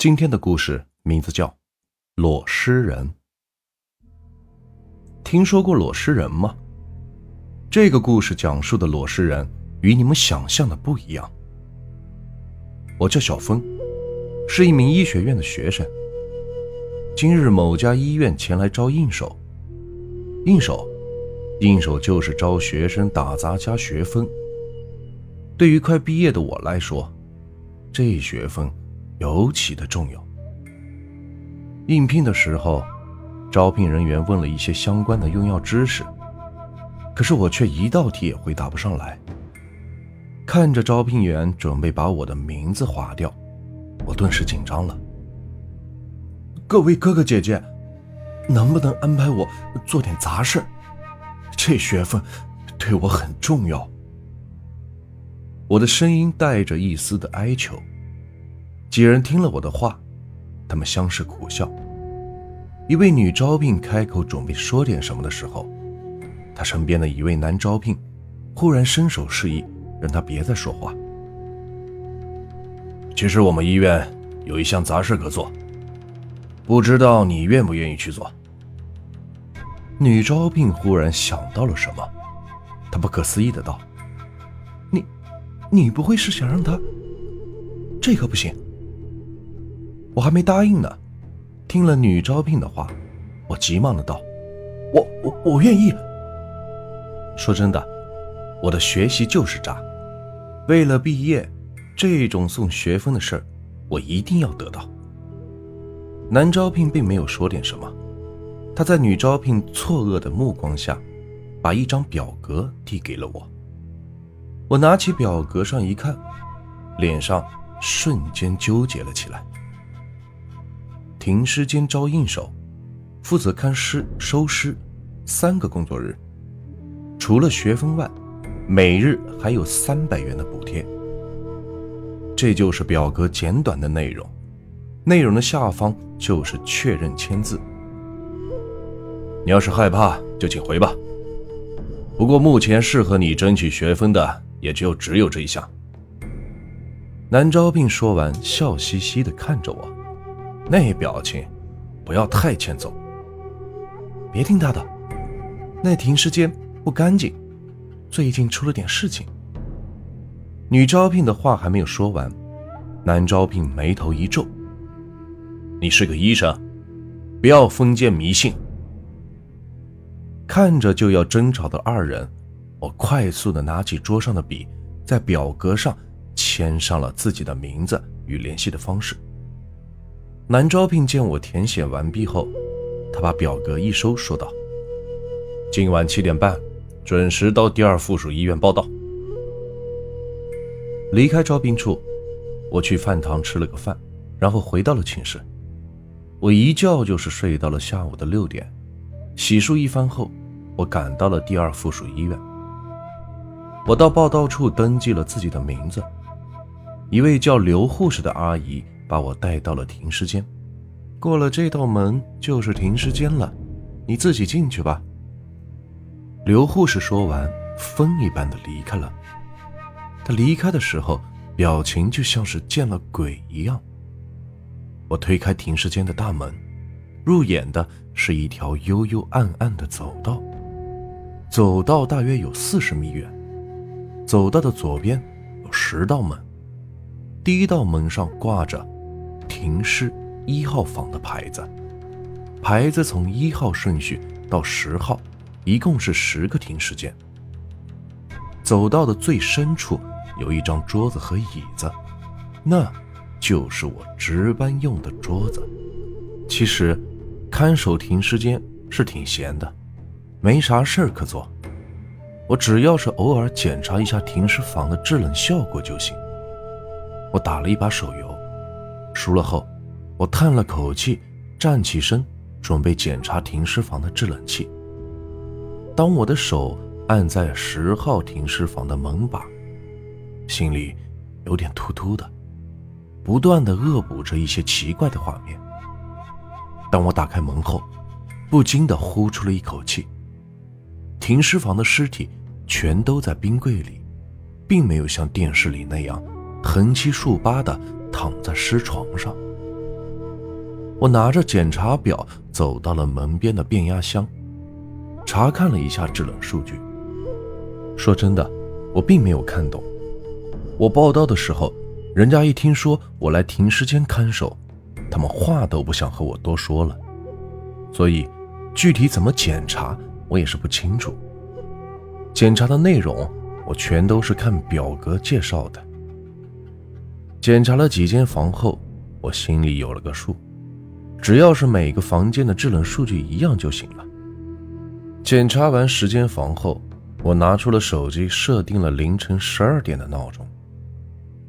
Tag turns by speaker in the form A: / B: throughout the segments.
A: 今天的故事名字叫《裸尸人》。听说过裸尸人吗？这个故事讲述的裸尸人与你们想象的不一样。我叫小峰，是一名医学院的学生。今日某家医院前来招应手，应手，应手就是招学生打杂加学分。对于快毕业的我来说，这学分。尤其的重要。应聘的时候，招聘人员问了一些相关的用药知识，可是我却一道题也回答不上来。看着招聘员准备把我的名字划掉，我顿时紧张了。各位哥哥姐姐，能不能安排我做点杂事？这学分对我很重要。我的声音带着一丝的哀求。几人听了我的话，他们相视苦笑。一位女招聘开口准备说点什么的时候，她身边的一位男招聘忽然伸手示意，让他别再说话。其实我们医院有一项杂事可做，不知道你愿不愿意去做？女招聘忽然想到了什么，她不可思议的道：“你，你不会是想让他……这可不行。”我还没答应呢，听了女招聘的话，我急忙的道：“我我我愿意。”说真的，我的学习就是渣，为了毕业，这种送学分的事儿，我一定要得到。男招聘并没有说点什么，他在女招聘错愕的目光下，把一张表格递给了我。我拿起表格上一看，脸上瞬间纠结了起来。停尸间招应手，负责看尸、收尸，三个工作日。除了学分外，每日还有三百元的补贴。这就是表格简短的内容，内容的下方就是确认签字。你要是害怕，就请回吧。不过目前适合你争取学分的，也就只有这一项。南招聘说完，笑嘻嘻地看着我。那表情，不要太欠揍。别听他的，那停尸间不干净，最近出了点事情。女招聘的话还没有说完，男招聘眉头一皱：“你是个医生，不要封建迷信。”看着就要争吵的二人，我快速的拿起桌上的笔，在表格上签上了自己的名字与联系的方式。男招聘见我填写完毕后，他把表格一收，说道：“今晚七点半，准时到第二附属医院报到。”离开招聘处，我去饭堂吃了个饭，然后回到了寝室。我一觉就是睡到了下午的六点。洗漱一番后，我赶到了第二附属医院。我到报到处登记了自己的名字，一位叫刘护士的阿姨。把我带到了停尸间，过了这道门就是停尸间了，你自己进去吧。刘护士说完，风一般的离开了。他离开的时候，表情就像是见了鬼一样。我推开停尸间的大门，入眼的是一条幽幽暗暗的走道，走道大约有四十米远。走道的左边有十道门，第一道门上挂着。停尸一号房的牌子，牌子从一号顺序到十号，一共是十个停尸间。走到的最深处有一张桌子和椅子，那就是我值班用的桌子。其实，看守停尸间是挺闲的，没啥事儿可做。我只要是偶尔检查一下停尸房的制冷效果就行。我打了一把手游。熟了后，我叹了口气，站起身，准备检查停尸房的制冷器。当我的手按在十号停尸房的门把，心里有点突突的，不断的恶补着一些奇怪的画面。当我打开门后，不禁的呼出了一口气。停尸房的尸体全都在冰柜里，并没有像电视里那样横七竖八的。躺在尸床上，我拿着检查表走到了门边的变压箱，查看了一下制冷数据。说真的，我并没有看懂。我报到的时候，人家一听说我来停尸间看守，他们话都不想和我多说了。所以，具体怎么检查，我也是不清楚。检查的内容，我全都是看表格介绍的。检查了几间房后，我心里有了个数。只要是每个房间的制冷数据一样就行了。检查完十间房后，我拿出了手机，设定了凌晨十二点的闹钟，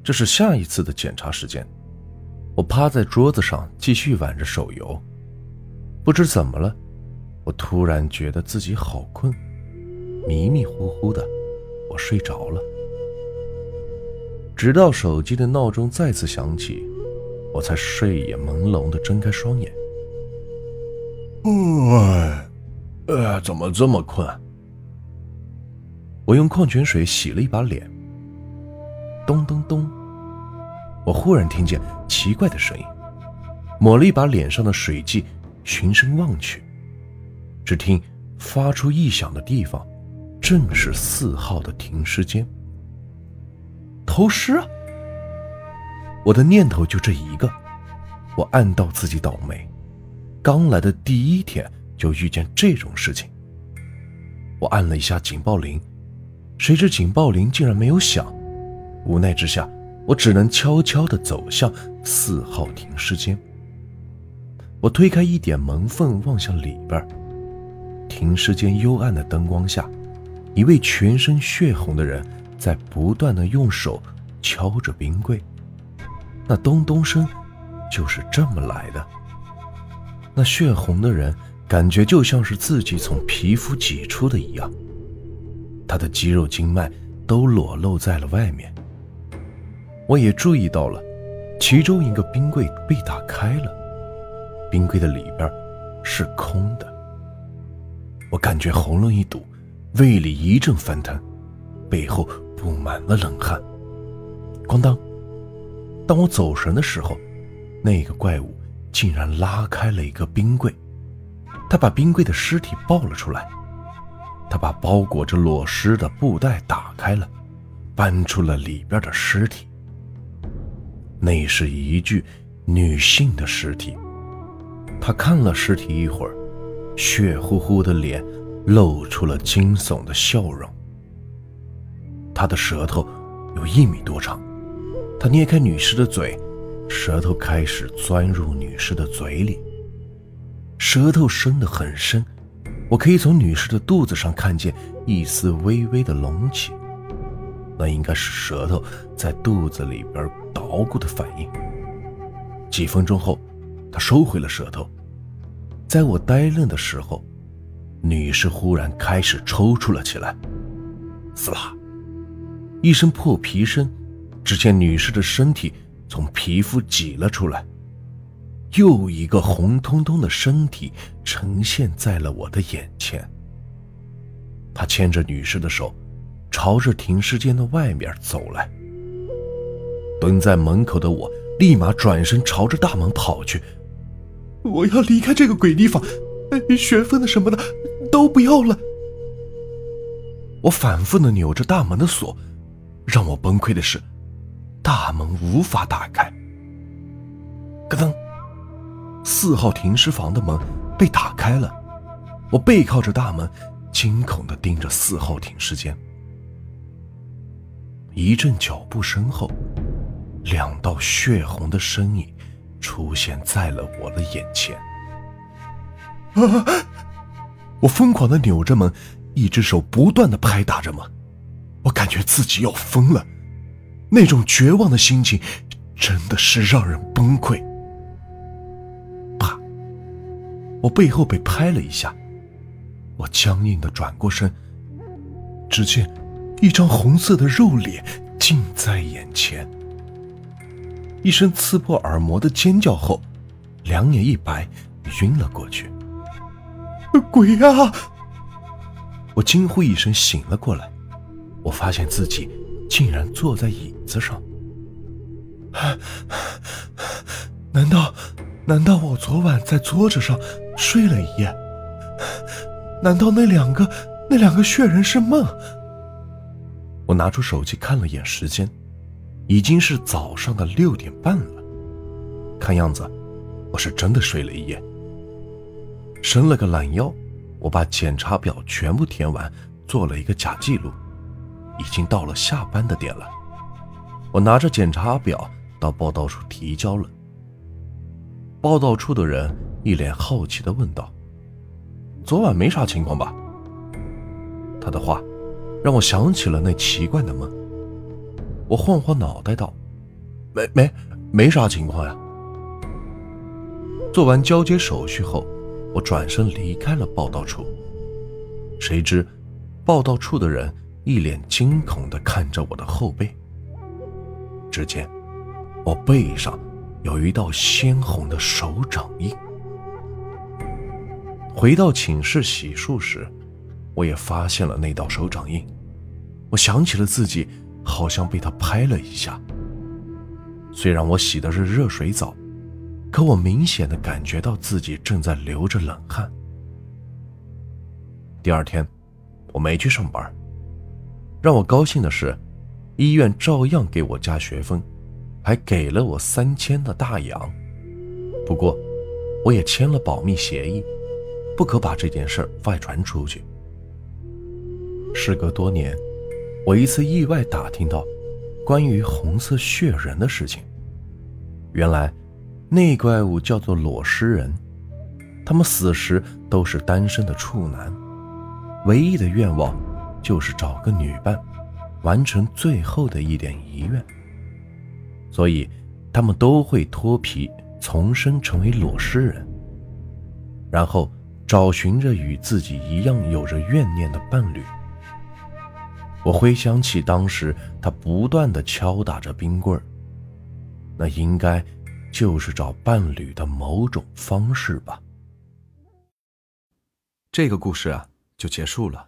A: 这是下一次的检查时间。我趴在桌子上继续玩着手游，不知怎么了，我突然觉得自己好困，迷迷糊糊的，我睡着了。直到手机的闹钟再次响起。我才睡眼朦胧的睁开双眼。哎，呃，怎么这么困？我用矿泉水洗了一把脸。咚咚咚！我忽然听见奇怪的声音，抹了一把脸上的水迹，循声望去，只听发出异响的地方，正是四号的停尸间。偷尸啊！我的念头就这一个，我暗道自己倒霉，刚来的第一天就遇见这种事情。我按了一下警报铃，谁知警报铃竟然没有响。无奈之下，我只能悄悄地走向四号停尸间。我推开一点门缝，望向里边。停尸间幽暗的灯光下，一位全身血红的人在不断的用手敲着冰柜。那咚咚声，就是这么来的。那血红的人，感觉就像是自己从皮肤挤出的一样。他的肌肉经脉都裸露在了外面。我也注意到了，其中一个冰柜被打开了，冰柜的里边是空的。我感觉喉咙一堵，胃里一阵翻腾，背后布满了冷汗。咣当。当我走神的时候，那个怪物竟然拉开了一个冰柜，他把冰柜的尸体抱了出来，他把包裹着裸尸的布袋打开了，搬出了里边的尸体。那是一具女性的尸体，他看了尸体一会儿，血乎乎的脸露出了惊悚的笑容。他的舌头有一米多长。他捏开女尸的嘴，舌头开始钻入女尸的嘴里。舌头伸得很深，我可以从女尸的肚子上看见一丝微微的隆起，那应该是舌头在肚子里边捣鼓的反应。几分钟后，他收回了舌头。在我呆愣的时候，女尸忽然开始抽搐了起来，嘶啦，一声破皮声。只见女士的身体从皮肤挤了出来，又一个红彤彤的身体呈现在了我的眼前。他牵着女士的手，朝着停尸间的外面走来。蹲在门口的我立马转身朝着大门跑去，我要离开这个鬼地方，玄分的什么的都不要了。我反复的扭着大门的锁，让我崩溃的是。大门无法打开，咯噔，四号停尸房的门被打开了。我背靠着大门，惊恐的盯着四号停尸间。一阵脚步声后，两道血红的身影出现在了我的眼前。啊！我疯狂的扭着门，一只手不断的拍打着门，我感觉自己要疯了。那种绝望的心情，真的是让人崩溃。啪！我背后被拍了一下，我僵硬的转过身，只见一张红色的肉脸近在眼前。一声刺破耳膜的尖叫后，两眼一白，晕了过去。鬼啊！我惊呼一声，醒了过来，我发现自己。竟然坐在椅子上，难道
B: 难道我昨晚在桌子上睡了一夜？难道那两个那两个血人是梦？
A: 我拿出手机看了眼时间，已经是早上的六点半了。看样子，我是真的睡了一夜。伸了个懒腰，我把检查表全部填完，做了一个假记录。已经到了下班的点了，我拿着检查表到报道处提交了。报道处的人一脸好奇地问道：“昨晚没啥情况吧？”他的话让我想起了那奇怪的梦。我晃晃脑袋道：“没没没啥情况呀。”做完交接手续后，我转身离开了报道处。谁知，报道处的人一脸惊恐地看着我的后背。只见我背上。有一道鲜红的手掌印。回到寝室洗漱时，我也发现了那道手掌印。我想起了自己好像被他拍了一下。虽然我洗的是热水澡，可我明显的感觉到自己正在流着冷汗。第二天，我没去上班。让我高兴的是，医院照样给我加学分。还给了我三千的大洋，不过我也签了保密协议，不可把这件事外传出去。时隔多年，我一次意外打听到关于红色血人的事情。原来那怪物叫做裸尸人，他们死时都是单身的处男，唯一的愿望就是找个女伴，完成最后的一点遗愿。所以，他们都会脱皮，重生成为裸尸人，然后找寻着与自己一样有着怨念的伴侣。我回想起当时他不断的敲打着冰棍儿，那应该就是找伴侣的某种方式吧。
B: 这个故事啊，就结束了。